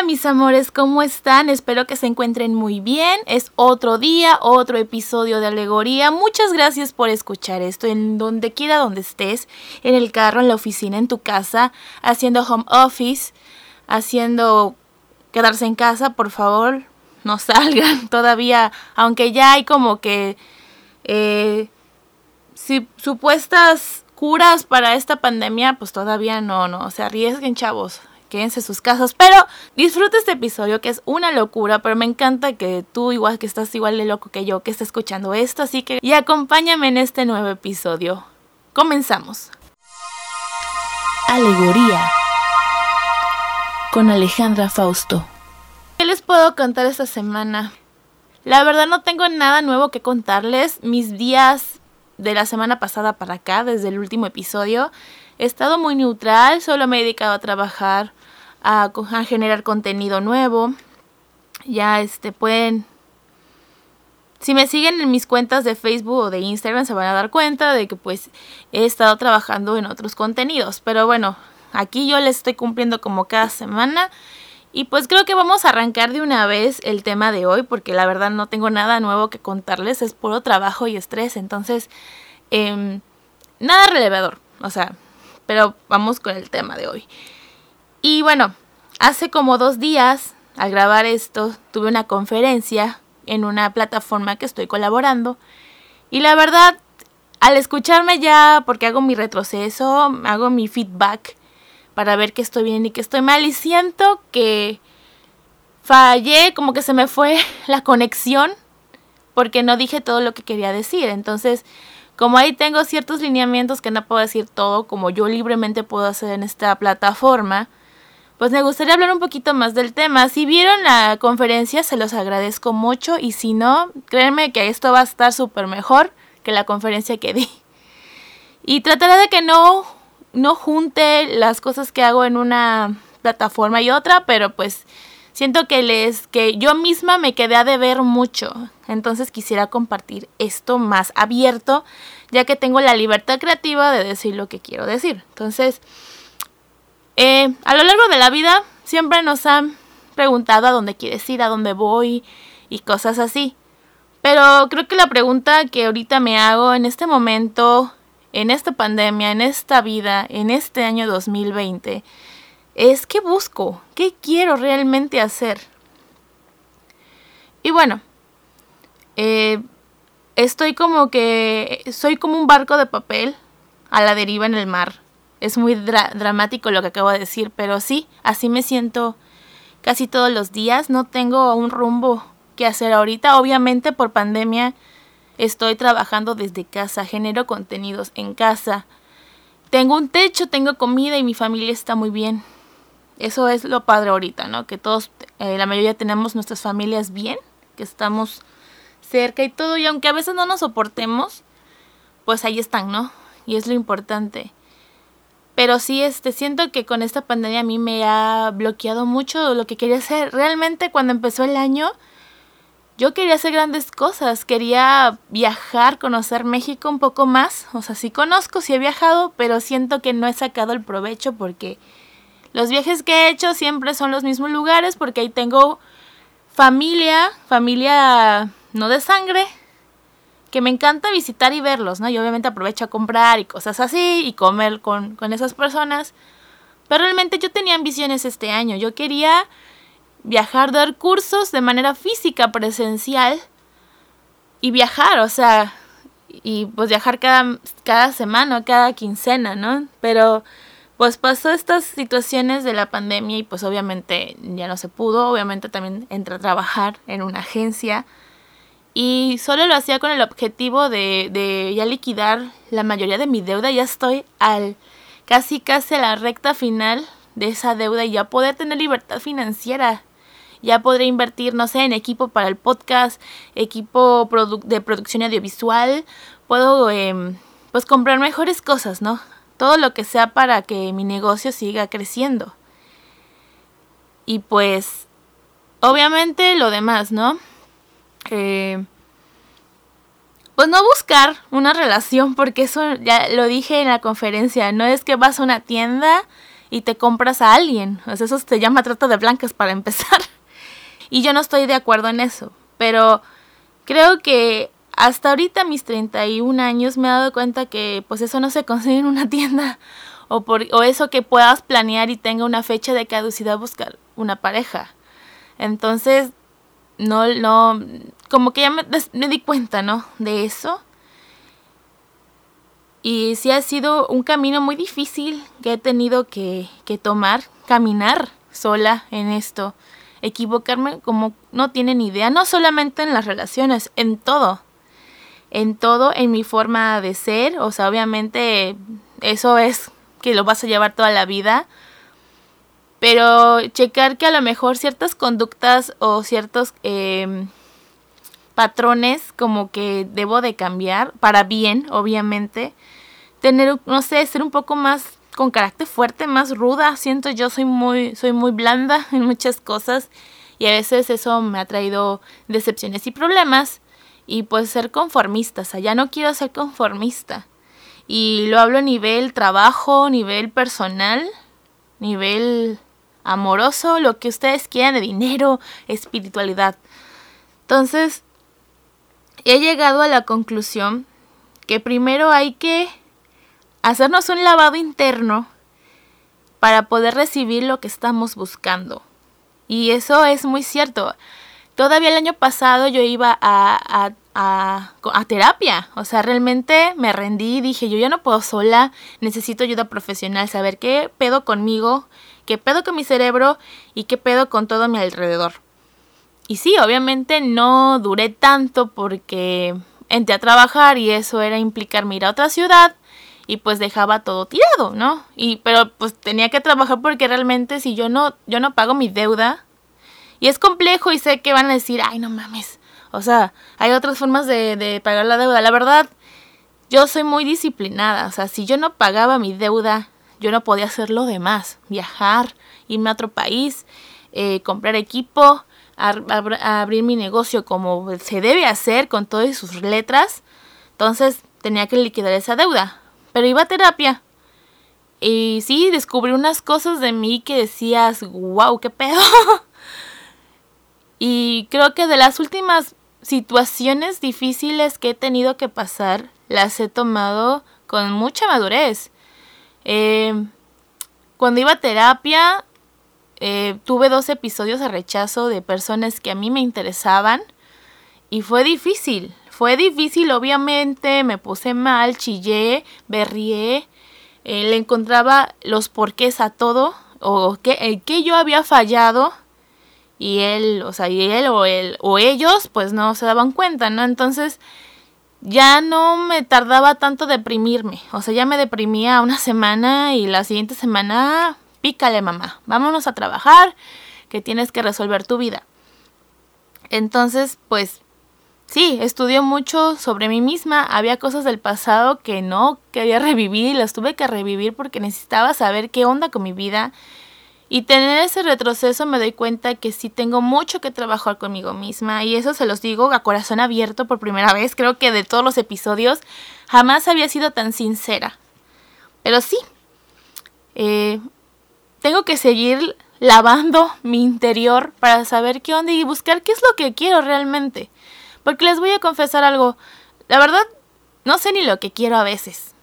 Hola mis amores, ¿cómo están? Espero que se encuentren muy bien. Es otro día, otro episodio de Alegoría. Muchas gracias por escuchar esto en donde quiera donde estés, en el carro, en la oficina, en tu casa, haciendo home office, haciendo quedarse en casa, por favor, no salgan todavía, aunque ya hay como que eh, si, supuestas curas para esta pandemia, pues todavía no, no, se arriesguen chavos, quédense en sus casas, pero disfruta este episodio que es una locura, pero me encanta que tú igual que estás igual de loco que yo que estás escuchando esto, así que y acompáñame en este nuevo episodio. Comenzamos. Alegoría con Alejandra Fausto. ¿Qué les puedo contar esta semana? La verdad no tengo nada nuevo que contarles. Mis días de la semana pasada para acá, desde el último episodio, he estado muy neutral, solo me he dedicado a trabajar a, generar contenido nuevo. Ya este pueden si me siguen en mis cuentas de Facebook o de Instagram se van a dar cuenta de que pues he estado trabajando en otros contenidos. Pero bueno, aquí yo les estoy cumpliendo como cada semana. Y pues creo que vamos a arrancar de una vez el tema de hoy porque la verdad no tengo nada nuevo que contarles, es puro trabajo y estrés. Entonces, em, nada relevador. O sea, pero vamos con el tema de hoy. Y bueno, hace como dos días, al grabar esto, tuve una conferencia en una plataforma que estoy colaborando. Y la verdad, al escucharme ya, porque hago mi retroceso, hago mi feedback para ver que estoy bien y que estoy mal. Y siento que fallé, como que se me fue la conexión, porque no dije todo lo que quería decir. Entonces, como ahí tengo ciertos lineamientos que no puedo decir todo, como yo libremente puedo hacer en esta plataforma, pues me gustaría hablar un poquito más del tema. Si vieron la conferencia, se los agradezco mucho y si no, créanme que esto va a estar súper mejor que la conferencia que di. Y trataré de que no, no junte las cosas que hago en una plataforma y otra, pero pues siento que les que yo misma me quedé a deber mucho. Entonces quisiera compartir esto más abierto, ya que tengo la libertad creativa de decir lo que quiero decir. Entonces, eh, a lo largo de la vida siempre nos han preguntado a dónde quieres ir, a dónde voy y cosas así. Pero creo que la pregunta que ahorita me hago en este momento, en esta pandemia, en esta vida, en este año 2020, es qué busco, qué quiero realmente hacer. Y bueno, eh, estoy como que soy como un barco de papel a la deriva en el mar es muy dramático lo que acabo de decir, pero sí, así me siento casi todos los días. No tengo un rumbo que hacer ahorita. Obviamente por pandemia estoy trabajando desde casa, genero contenidos en casa. Tengo un techo, tengo comida y mi familia está muy bien. Eso es lo padre ahorita, ¿no? Que todos, eh, la mayoría tenemos nuestras familias bien, que estamos cerca y todo. Y aunque a veces no nos soportemos, pues ahí están, ¿no? Y es lo importante. Pero sí, este, siento que con esta pandemia a mí me ha bloqueado mucho lo que quería hacer. Realmente cuando empezó el año, yo quería hacer grandes cosas. Quería viajar, conocer México un poco más. O sea, sí conozco, sí he viajado, pero siento que no he sacado el provecho porque los viajes que he hecho siempre son los mismos lugares porque ahí tengo familia, familia no de sangre, que me encanta visitar y verlos, ¿no? Y obviamente aprovecho a comprar y cosas así y comer con, con esas personas. Pero realmente yo tenía ambiciones este año. Yo quería viajar, dar cursos de manera física, presencial y viajar, o sea, y pues viajar cada, cada semana, cada quincena, ¿no? Pero pues pasó estas situaciones de la pandemia y pues obviamente ya no se pudo, obviamente también entré a trabajar en una agencia y solo lo hacía con el objetivo de, de ya liquidar la mayoría de mi deuda. Ya estoy al casi casi a la recta final de esa deuda y ya poder tener libertad financiera. Ya podré invertir, no sé, en equipo para el podcast, equipo de producción audiovisual. Puedo, em, pues, comprar mejores cosas, ¿no? Todo lo que sea para que mi negocio siga creciendo. Y pues, obviamente lo demás, ¿no? Eh, pues no buscar una relación, porque eso ya lo dije en la conferencia, no es que vas a una tienda y te compras a alguien. Sea, eso se llama trata de blancas para empezar. y yo no estoy de acuerdo en eso. Pero creo que hasta ahorita, mis 31 años, me he dado cuenta que pues eso no se consigue en una tienda. O, por, o eso que puedas planear y tenga una fecha de caducidad buscar una pareja. Entonces, no, no, como que ya me, me di cuenta, ¿no? De eso. Y sí ha sido un camino muy difícil que he tenido que, que tomar, caminar sola en esto, equivocarme como no tienen idea, no solamente en las relaciones, en todo, en todo, en mi forma de ser, o sea, obviamente eso es que lo vas a llevar toda la vida, pero checar que a lo mejor ciertas conductas o ciertos eh, patrones como que debo de cambiar para bien, obviamente. Tener, no sé, ser un poco más con carácter fuerte, más ruda. Siento yo soy muy, soy muy blanda en muchas cosas y a veces eso me ha traído decepciones y problemas. Y pues ser conformista, o sea, ya no quiero ser conformista. Y lo hablo a nivel trabajo, nivel personal, nivel amoroso, lo que ustedes quieran de dinero, espiritualidad. Entonces, he llegado a la conclusión que primero hay que hacernos un lavado interno para poder recibir lo que estamos buscando. Y eso es muy cierto. Todavía el año pasado yo iba a, a, a, terapia. O sea, realmente me rendí y dije, yo ya no puedo sola, necesito ayuda profesional, saber qué pedo conmigo, qué pedo con mi cerebro y qué pedo con todo mi alrededor. Y sí, obviamente no duré tanto porque entré a trabajar y eso era implicarme ir a otra ciudad y pues dejaba todo tirado, ¿no? Y pero pues tenía que trabajar porque realmente si yo no yo no pago mi deuda y es complejo y sé que van a decir, "Ay, no mames." O sea, hay otras formas de, de pagar la deuda. La verdad, yo soy muy disciplinada. O sea, si yo no pagaba mi deuda, yo no podía hacer lo demás. Viajar, irme a otro país, eh, comprar equipo, abrir mi negocio como se debe hacer con todas sus letras. Entonces tenía que liquidar esa deuda. Pero iba a terapia. Y sí, descubrí unas cosas de mí que decías, wow, qué pedo. y creo que de las últimas situaciones difíciles que he tenido que pasar, las he tomado con mucha madurez. Eh, cuando iba a terapia, eh, tuve dos episodios de rechazo de personas que a mí me interesaban y fue difícil. Fue difícil, obviamente, me puse mal, chillé, berrié, eh, le encontraba los porqués a todo o que, que yo había fallado y él, o sea, y él o, él o ellos pues no se daban cuenta, ¿no? Entonces ya no me tardaba tanto deprimirme, o sea, ya me deprimía una semana y la siguiente semana pícale mamá, vámonos a trabajar, que tienes que resolver tu vida. Entonces, pues sí, estudió mucho sobre mí misma, había cosas del pasado que no quería revivir y las tuve que revivir porque necesitaba saber qué onda con mi vida. Y tener ese retroceso me doy cuenta que sí tengo mucho que trabajar conmigo misma y eso se los digo a corazón abierto por primera vez. Creo que de todos los episodios jamás había sido tan sincera. Pero sí, eh, tengo que seguir lavando mi interior para saber qué onda y buscar qué es lo que quiero realmente. Porque les voy a confesar algo, la verdad no sé ni lo que quiero a veces.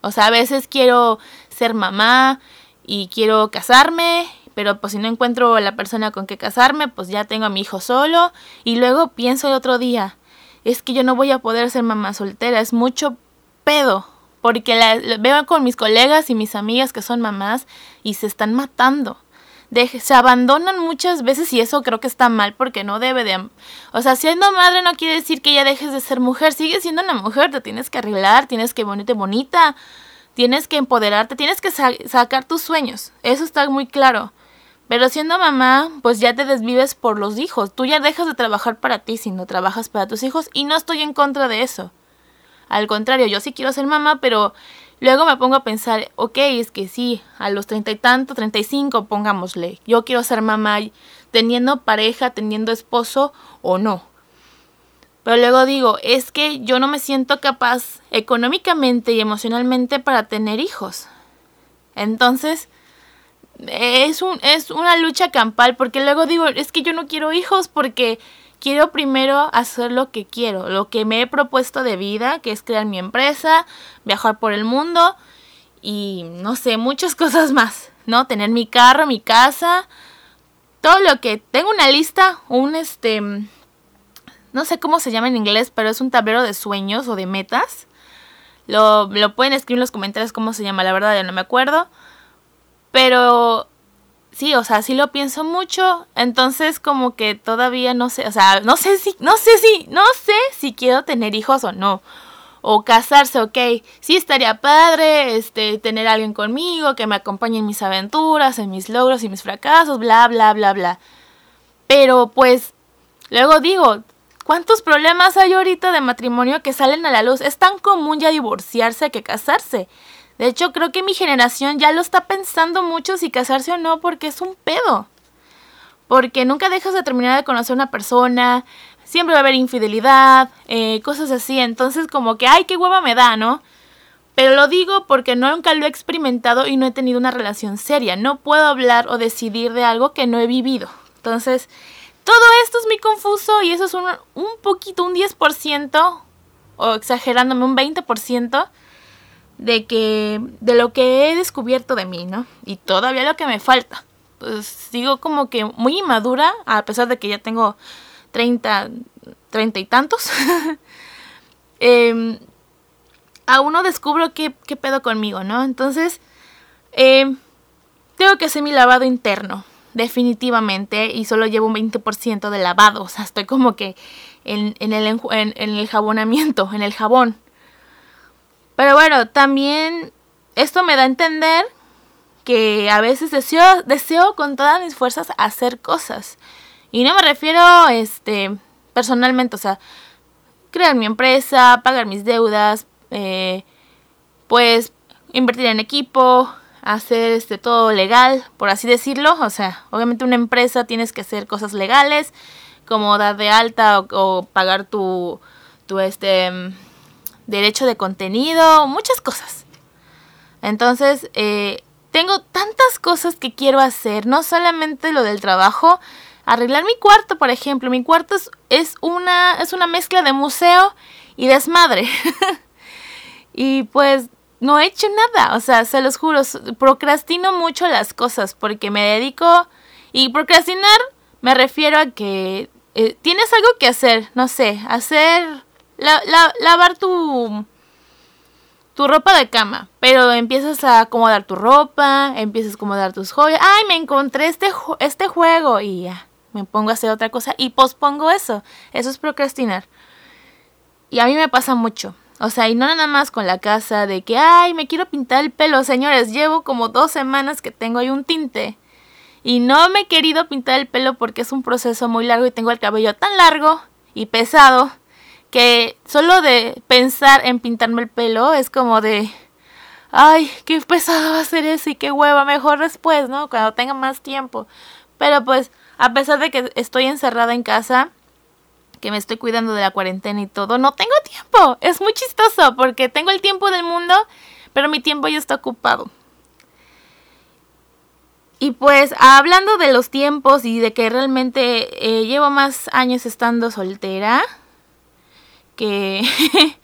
O sea, a veces quiero ser mamá y quiero casarme, pero pues si no encuentro la persona con que casarme, pues ya tengo a mi hijo solo y luego pienso el otro día, es que yo no voy a poder ser mamá soltera, es mucho pedo porque la, veo con mis colegas y mis amigas que son mamás y se están matando. se abandonan muchas veces y eso creo que está mal porque no debe de... O sea, siendo madre no quiere decir que ya dejes de ser mujer, sigue siendo una mujer, te tienes que arreglar, tienes que ponerte bonita, tienes que empoderarte, tienes que sacar tus sueños, eso está muy claro. Pero siendo mamá, pues ya te desvives por los hijos, tú ya dejas de trabajar para ti si no trabajas para tus hijos y no estoy en contra de eso. Al contrario, yo sí quiero ser mamá, pero luego me pongo a pensar, ok, es que sí, a los treinta y tanto, treinta y cinco, pongámosle, yo quiero ser mamá teniendo pareja, teniendo esposo o no. Pero luego digo, es que yo no me siento capaz económicamente y emocionalmente para tener hijos. Entonces, es, un, es una lucha campal porque luego digo, es que yo no quiero hijos porque quiero primero hacer lo que quiero, lo que me he propuesto de vida, que es crear mi empresa, viajar por el mundo y no sé, muchas cosas más, ¿no? Tener mi carro, mi casa, todo lo que tengo una lista, un este no sé cómo se llama en inglés, pero es un tablero de sueños o de metas. Lo, lo pueden escribir en los comentarios cómo se llama, la verdad ya no me acuerdo. Pero sí, o sea, sí lo pienso mucho, entonces como que todavía no sé, o sea, no sé si, no sé si, no sé si quiero tener hijos o no. O casarse, ok, sí estaría padre, este, tener a alguien conmigo que me acompañe en mis aventuras, en mis logros y mis fracasos, bla, bla, bla, bla. Pero pues, luego digo, ¿cuántos problemas hay ahorita de matrimonio que salen a la luz? Es tan común ya divorciarse que casarse. De hecho, creo que mi generación ya lo está pensando mucho si casarse o no porque es un pedo. Porque nunca dejas de terminar de conocer a una persona, siempre va a haber infidelidad, eh, cosas así. Entonces como que, ay, qué hueva me da, ¿no? Pero lo digo porque nunca lo he experimentado y no he tenido una relación seria. No puedo hablar o decidir de algo que no he vivido. Entonces, todo esto es muy confuso y eso es un, un poquito, un 10%, o exagerándome, un 20% de que de lo que he descubierto de mí, ¿no? Y todavía lo que me falta. Pues sigo como que muy inmadura, a pesar de que ya tengo 30, 30 y tantos. eh, aún no descubro qué, qué, pedo conmigo, ¿no? Entonces, eh, tengo que hacer mi lavado interno, definitivamente, y solo llevo un 20% de lavado, o sea, estoy como que en, en, el, en, en el jabonamiento, en el jabón. Pero bueno, también esto me da a entender que a veces deseo, deseo con todas mis fuerzas hacer cosas. Y no me refiero, este, personalmente, o sea, crear mi empresa, pagar mis deudas, eh, pues invertir en equipo, hacer este todo legal, por así decirlo. O sea, obviamente una empresa tienes que hacer cosas legales, como dar de alta o, pagar tu, tu este derecho de contenido, muchas cosas. Entonces, eh, tengo tantas cosas que quiero hacer, no solamente lo del trabajo, arreglar mi cuarto, por ejemplo. Mi cuarto es, es una, es una mezcla de museo y desmadre. y pues no he hecho nada, o sea, se los juro, procrastino mucho las cosas porque me dedico... Y procrastinar me refiero a que eh, tienes algo que hacer, no sé, hacer la, la, lavar tu, tu ropa de cama, pero empiezas a acomodar tu ropa, empiezas a acomodar tus joyas. Ay, me encontré este, este juego y ya, me pongo a hacer otra cosa y pospongo eso. Eso es procrastinar. Y a mí me pasa mucho. O sea, y no nada más con la casa de que, ay, me quiero pintar el pelo. Señores, llevo como dos semanas que tengo ahí un tinte. Y no me he querido pintar el pelo porque es un proceso muy largo y tengo el cabello tan largo y pesado que solo de pensar en pintarme el pelo es como de, ay, qué pesado va a ser eso y qué hueva, mejor después, ¿no? Cuando tenga más tiempo. Pero pues, a pesar de que estoy encerrada en casa, que me estoy cuidando de la cuarentena y todo, no tengo tiempo. Es muy chistoso porque tengo el tiempo del mundo, pero mi tiempo ya está ocupado. Y pues hablando de los tiempos y de que realmente eh, llevo más años estando soltera, que,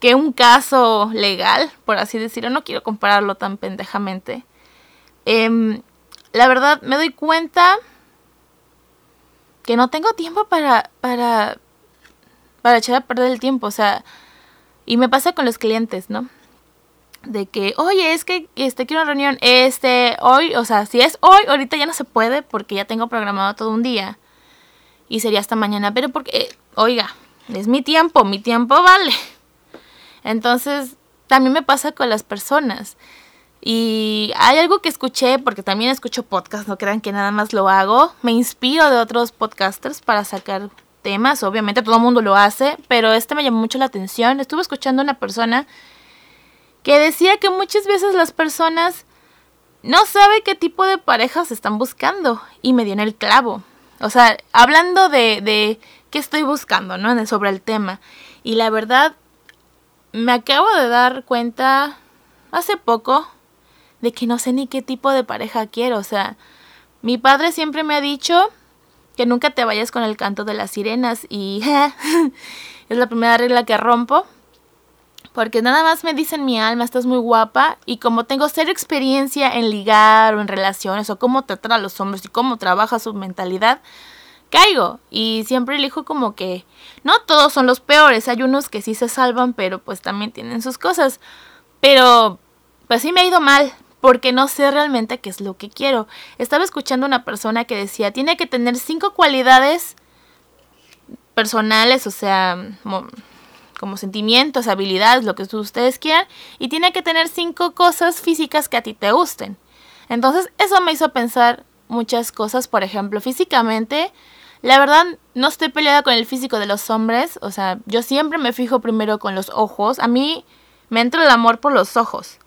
que un caso legal, por así decirlo. No quiero compararlo tan pendejamente. Eh, la verdad, me doy cuenta que no tengo tiempo para, para, para echar a perder el tiempo. O sea, y me pasa con los clientes, ¿no? De que, oye, es que este, quiero una reunión, este, hoy, o sea, si es hoy, ahorita ya no se puede porque ya tengo programado todo un día. Y sería hasta mañana, pero porque, oiga, es mi tiempo, mi tiempo vale. Entonces, también me pasa con las personas. Y hay algo que escuché, porque también escucho podcast, no crean que nada más lo hago. Me inspiro de otros podcasters para sacar temas. Obviamente todo el mundo lo hace, pero este me llamó mucho la atención. Estuve escuchando a una persona que decía que muchas veces las personas no saben qué tipo de parejas están buscando. Y me dio en el clavo. O sea, hablando de, de qué estoy buscando, ¿no? Sobre el tema. Y la verdad, me acabo de dar cuenta hace poco de que no sé ni qué tipo de pareja quiero. O sea, mi padre siempre me ha dicho que nunca te vayas con el canto de las sirenas y es la primera regla que rompo. Porque nada más me dicen mi alma, estás muy guapa y como tengo cero experiencia en ligar o en relaciones o cómo tratar a los hombres y cómo trabaja su mentalidad, caigo y siempre elijo como que no todos son los peores, hay unos que sí se salvan, pero pues también tienen sus cosas. Pero pues sí me ha ido mal, porque no sé realmente qué es lo que quiero. Estaba escuchando una persona que decía, tiene que tener cinco cualidades personales, o sea, como sentimientos, habilidades, lo que ustedes quieran, y tiene que tener cinco cosas físicas que a ti te gusten. Entonces, eso me hizo pensar muchas cosas, por ejemplo, físicamente, la verdad no estoy peleada con el físico de los hombres, o sea, yo siempre me fijo primero con los ojos, a mí me entra el amor por los ojos.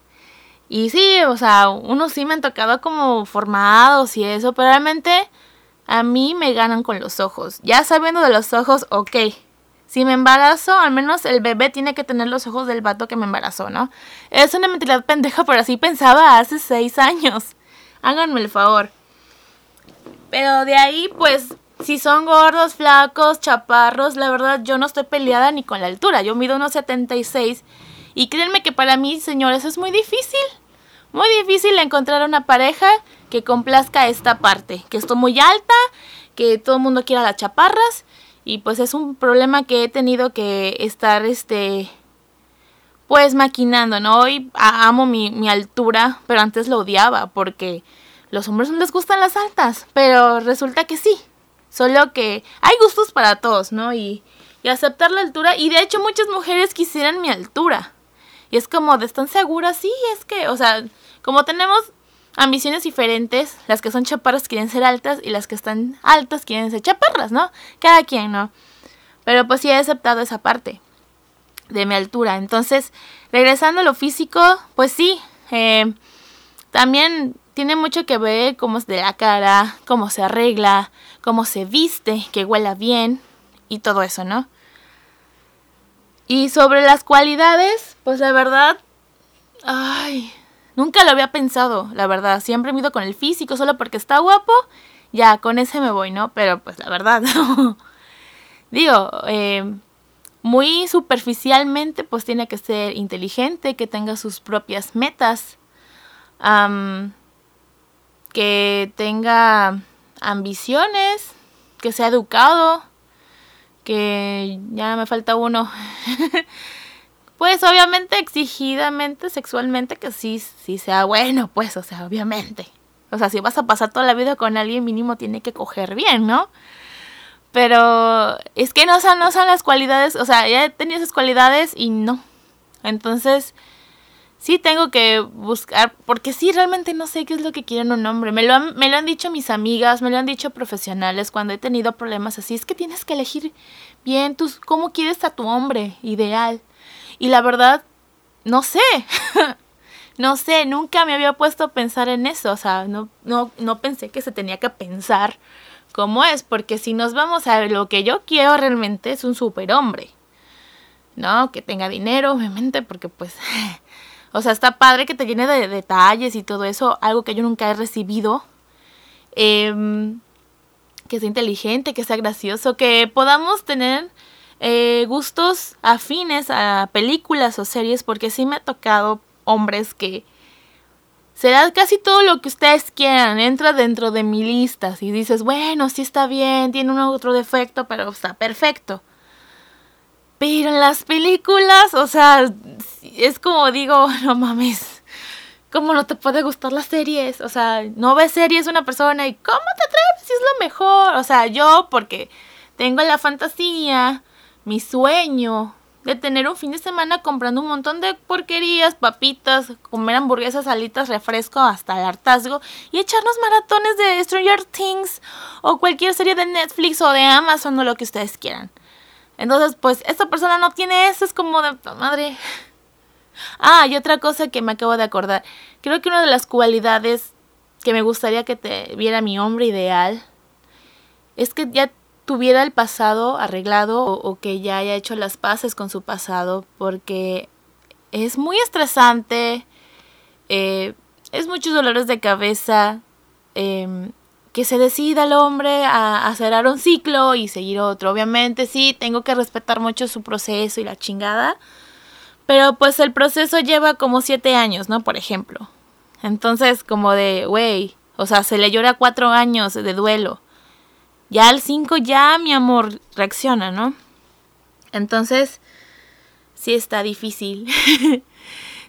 Y sí, o sea, unos sí me han tocado como formados y eso, pero realmente a mí me ganan con los ojos. Ya sabiendo de los ojos, ok. Si me embarazo, al menos el bebé tiene que tener los ojos del vato que me embarazó, ¿no? Es una mentalidad pendeja, pero así pensaba hace seis años. Háganme el favor. Pero de ahí, pues, si son gordos, flacos, chaparros, la verdad yo no estoy peleada ni con la altura. Yo mido unos 76 y créanme que para mí, señores, es muy difícil. Muy difícil encontrar una pareja que complazca esta parte. Que estoy muy alta, que todo el mundo quiera las chaparras. Y pues es un problema que he tenido que estar, este, pues maquinando, ¿no? Hoy amo mi, mi altura, pero antes lo odiaba porque los hombres no les gustan las altas. Pero resulta que sí. Solo que hay gustos para todos, ¿no? Y, y aceptar la altura. Y de hecho muchas mujeres quisieran mi altura. Y es como, ¿de ¿están seguras? Sí, es que, o sea, como tenemos ambiciones diferentes, las que son chaparras quieren ser altas y las que están altas quieren ser chaparras, ¿no? Cada quien, ¿no? Pero pues sí he aceptado esa parte de mi altura. Entonces, regresando a lo físico, pues sí, eh, también tiene mucho que ver cómo es de la cara, cómo se arregla, cómo se viste, que huela bien y todo eso, ¿no? Y sobre las cualidades, pues la verdad, ay, nunca lo había pensado, la verdad. Siempre me ido con el físico, solo porque está guapo, ya, con ese me voy, ¿no? Pero pues la verdad, digo, eh, muy superficialmente, pues tiene que ser inteligente, que tenga sus propias metas, que tenga ambiciones, que sea educado que ya me falta uno. pues obviamente exigidamente, sexualmente, que sí, sí sea bueno, pues, o sea, obviamente. O sea, si vas a pasar toda la vida con alguien mínimo tiene que coger bien, ¿no? Pero es que no son, no son las cualidades, o sea, ya tenido esas cualidades y no. Entonces, sí tengo que buscar, porque sí realmente no sé qué es lo que quieren un hombre. Me lo, han, me lo han dicho mis amigas, me lo han dicho profesionales cuando he tenido problemas así. Es que tienes que elegir bien tus, cómo quieres a tu hombre ideal. Y la verdad, no sé. no sé, nunca me había puesto a pensar en eso. O sea, no, no, no pensé que se tenía que pensar cómo es, porque si nos vamos a lo que yo quiero realmente es un superhombre. ¿No? Que tenga dinero, obviamente, porque pues O sea, está padre que te llene de detalles y todo eso, algo que yo nunca he recibido. Em, que sea inteligente, que sea gracioso, que podamos tener eh, gustos afines a películas o series, porque sí me ha tocado hombres que será casi todo lo que ustedes quieran, entra dentro de mi lista. Si dices, bueno, sí está bien, tiene un otro defecto, pero está perfecto. Pero las películas, o sea, es como digo, no mames, ¿cómo no te puede gustar las series? O sea, no ves series una persona y ¿cómo te atreves si es lo mejor? O sea, yo porque tengo la fantasía, mi sueño de tener un fin de semana comprando un montón de porquerías, papitas, comer hamburguesas, salitas, refresco hasta el hartazgo y echarnos maratones de Stranger Things o cualquier serie de Netflix o de Amazon o lo que ustedes quieran. Entonces, pues esta persona no tiene eso, es como de madre. Ah, y otra cosa que me acabo de acordar. Creo que una de las cualidades que me gustaría que te viera mi hombre ideal es que ya tuviera el pasado arreglado o, que ya haya hecho las paces con su pasado porque es muy estresante eh, es muchos dolores de cabeza, em, que se decida el hombre a, cerrar un ciclo y seguir otro. Obviamente sí, tengo que respetar mucho su proceso y la chingada, pero pues el proceso lleva como siete años, ¿no? Por ejemplo. Entonces como de, güey, o sea, se le llora cuatro años de duelo. Ya al cinco ya mi amor reacciona, ¿no? Entonces, sí está difícil.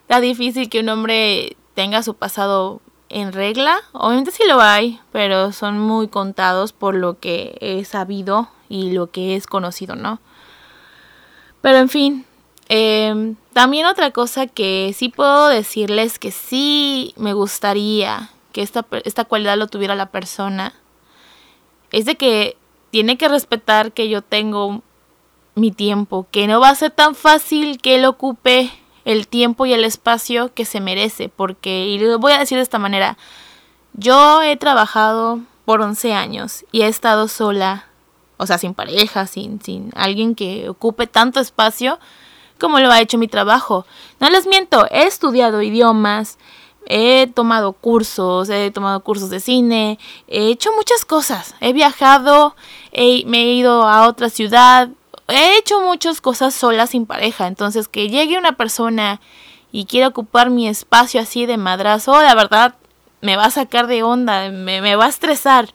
está difícil que un hombre tenga su pasado en regla. Obviamente sí lo hay, pero son muy contados por lo que he sabido y lo que es conocido, ¿no? Pero en fin, em, también otra cosa que sí puedo decirles que sí me gustaría que esta, esta cualidad lo tuviera la persona es de que tiene que respetar que yo tengo mi tiempo, que no va a ser tan fácil que él ocupe el tiempo y el espacio que se merece, porque, y lo voy a decir de esta manera, yo he trabajado por 11 años y he estado sola, o sea, sin pareja, sin, sin alguien que ocupe tanto espacio como lo ha hecho mi trabajo. No les miento, he estudiado idiomas, he tomado cursos, he tomado cursos de cine, he hecho muchas cosas, he viajado, me he ido a otra ciudad, he hecho muchas cosas sola sin pareja, entonces que llegue una persona y quiera ocupar mi espacio así de madrazo, la verdad me va a sacar de onda, me, va a estresar.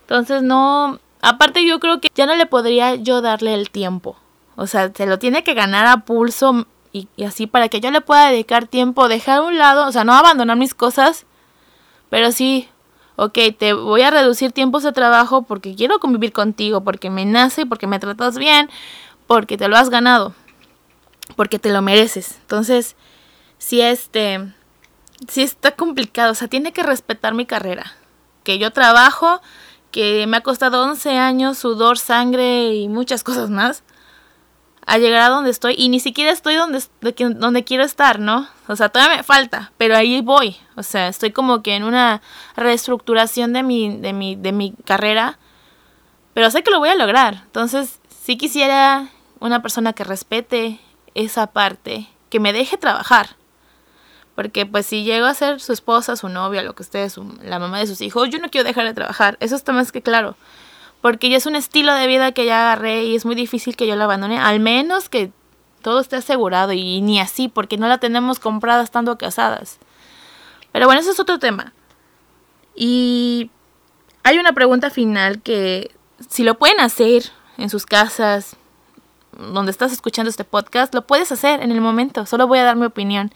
Entonces no, aparte yo creo que ya no le podría yo darle el tiempo. O sea, se lo tiene que ganar a pulso y, y, así para que yo le pueda dedicar tiempo, dejar a un lado, o sea, no abandonar mis cosas, pero sí ok, te voy a reducir tiempos de trabajo porque quiero convivir contigo, porque me nace, porque me tratas bien, porque te lo has ganado, porque te lo mereces. Entonces, si este, si está complicado, o sea, tiene que respetar mi carrera, que yo trabajo, que me ha costado 11 años, sudor, sangre y muchas cosas más a llegar a donde estoy y ni siquiera estoy donde, donde quiero estar, ¿no? O sea, todavía me falta, pero ahí voy. O sea, estoy como que en una reestructuración de mi, de mi, de mi carrera, pero sé que lo voy a lograr. Entonces, sí quisiera una persona que respete esa parte, que me deje trabajar. Porque pues si llego a ser su esposa, su novia, lo que esté, la mamá de sus hijos, yo no quiero dejar de trabajar. Eso está más que claro porque ya es un estilo de vida que ya agarré y es muy difícil que yo la abandone, al menos que todo esté asegurado y ni así, porque no la tenemos comprada estando casadas. Pero bueno, eso es otro tema. Y hay una pregunta final que si lo pueden hacer en sus casas, donde estás escuchando este podcast, lo puedes hacer en el momento, solo voy a dar mi opinión.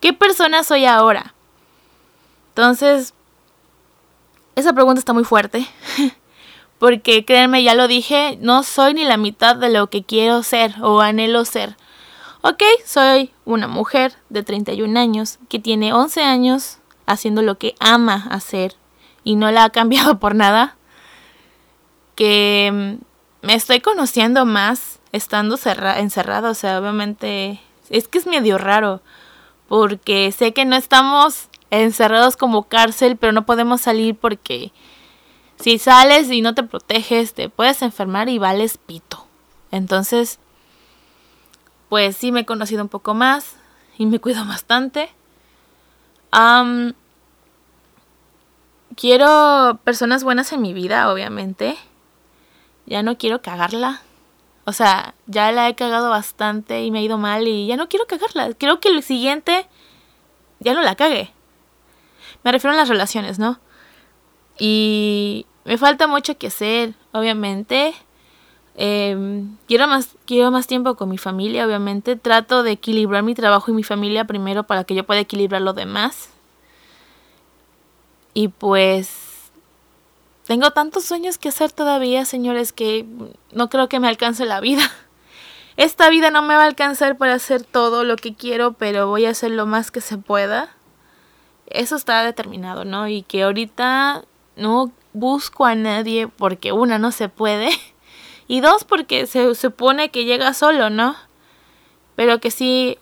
¿Qué persona soy ahora? Entonces, esa pregunta está muy fuerte. Porque créanme, ya lo dije, no soy ni la mitad de lo que quiero ser o anhelo ser. Ok, soy una mujer de 31 años que tiene 11 años haciendo lo que ama hacer y no la ha cambiado por nada. Que mm, me estoy conociendo más estando encerrada. O sea, obviamente es que es medio raro. Porque sé que no estamos encerrados como cárcel, pero no podemos salir porque si sales y no te proteges, te puedes enfermar y vales pito. Entonces, pues sí me he conocido un poco más y me cuido bastante. quiero personas buenas en mi vida, obviamente. Ya no quiero cagarla. O sea, ya la he cagado bastante y me ha ido mal y ya no quiero cagarla. Quiero que el siguiente ya no la cague. Me refiero a las relaciones, ¿no? Y me falta mucho que hacer, obviamente. Em, quiero, más, quiero más tiempo con mi familia, obviamente. Trato de equilibrar mi trabajo y mi familia primero para que yo pueda equilibrar lo demás. Y pues tengo tantos sueños que hacer todavía, señores, que no creo que me alcance la vida. Esta vida no me va a alcanzar para hacer todo lo que quiero, pero voy a hacer lo más que se pueda. Eso está determinado, ¿no? Y que ahorita no busco a nadie porque una no se puede y dos porque se supone que llega solo, ¿no? Pero que sí,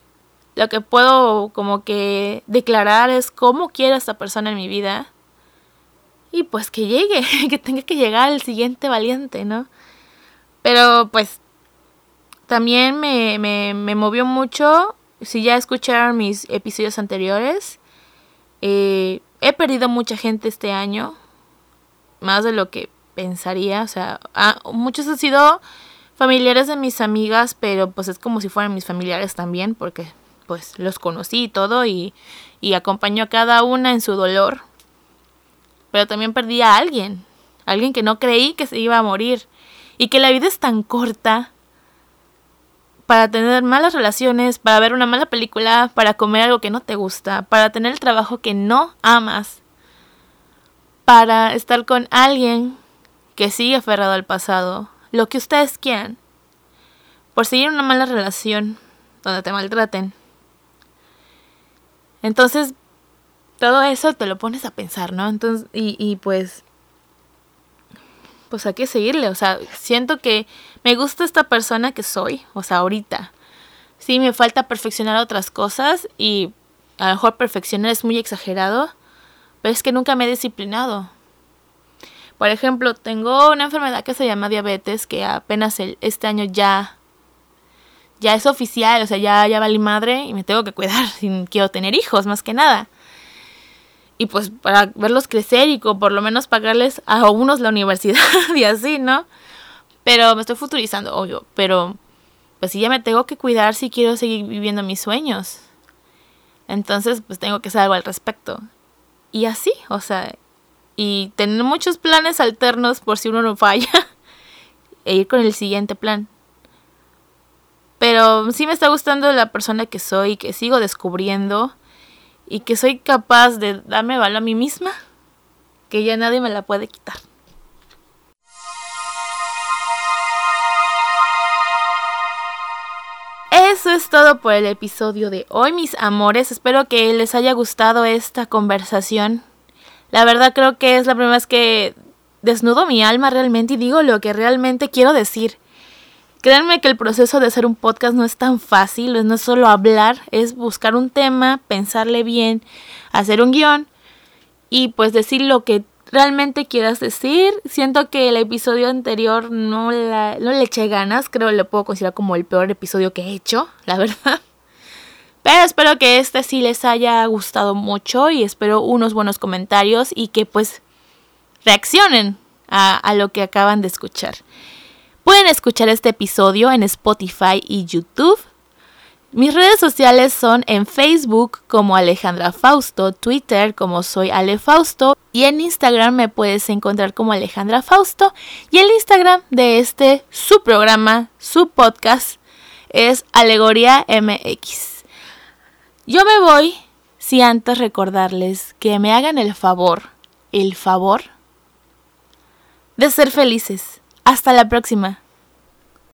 lo que puedo como que declarar es cómo quiero a esta persona en mi vida y pues que llegue, que tenga que llegar el siguiente valiente, ¿no? Pero pues también me, me, me movió mucho, si ya escucharon mis episodios anteriores, Eh, he perdido mucha gente este año, más de lo que pensaría, o sea, muchos han sido familiares de mis amigas, pero pues es como si fueran mis familiares también, porque pues los conocí y todo y, y acompañó a cada una en su dolor. Pero también perdí a alguien, alguien que no creí que se iba a morir y que la vida es tan corta para tener malas relaciones, para ver una mala película, para comer algo que no te gusta, para tener el trabajo que no amas, para estar con alguien que sigue aferrado al pasado, lo que ustedes quieran, por seguir una mala relación donde te maltraten. Entonces, todo eso te lo pones a pensar, ¿no? Entonces, y, y pues pues hay que seguirle. O sea, siento que me gusta esta persona que soy, o sea, ahorita. Sí, me falta perfeccionar otras cosas y a lo mejor perfeccionar es muy exagerado, pero es que nunca me he disciplinado. Por ejemplo, tengo una enfermedad que se llama diabetes, que apenas el, este año ya, ya es oficial, o sea, ya, ya vale madre y me tengo que cuidar si quiero tener hijos, más que nada y pues para verlos crecer y por lo menos pagarles a unos la universidad y así, ¿no? Pero me estoy futurizando, obvio, pero pues sí ya me tengo que cuidar si quiero seguir viviendo mis sueños. Entonces, pues tengo que hacer algo al respecto. Y así, o sea, y tener muchos planes alternos por si uno no falla e ir con el siguiente plan. Pero sí me está gustando la persona que soy, que sigo descubriendo y que soy capaz de darme valor a mí misma, que ya nadie me la puede quitar. Eso es todo por el episodio de hoy, mis amores. Espero que les haya gustado esta conversación. La verdad creo que es la primera vez que desnudo mi alma realmente y digo lo que realmente quiero decir. Créanme que el proceso de hacer un podcast no es tan fácil, no es solo hablar, es buscar un tema, pensarle bien, hacer un guion y pues decir lo que realmente quieras decir. Siento que el episodio anterior no, le eché ganas, creo que lo puedo considerar como el peor episodio que he hecho, la verdad. Pero espero que este sí les haya gustado mucho y espero unos buenos comentarios y que pues reaccionen a lo que acaban de escuchar. Pueden escuchar este episodio en Spotify y YouTube. Mis redes sociales son en Facebook como Alejandra Fausto, Twitter como soy Ale Fausto y en Instagram me puedes encontrar como Alejandra Fausto y el Instagram de este su programa, su podcast es Alegoría MX. Yo me voy si antes recordarles que me hagan el favor, el favor de ser felices hasta la próxima.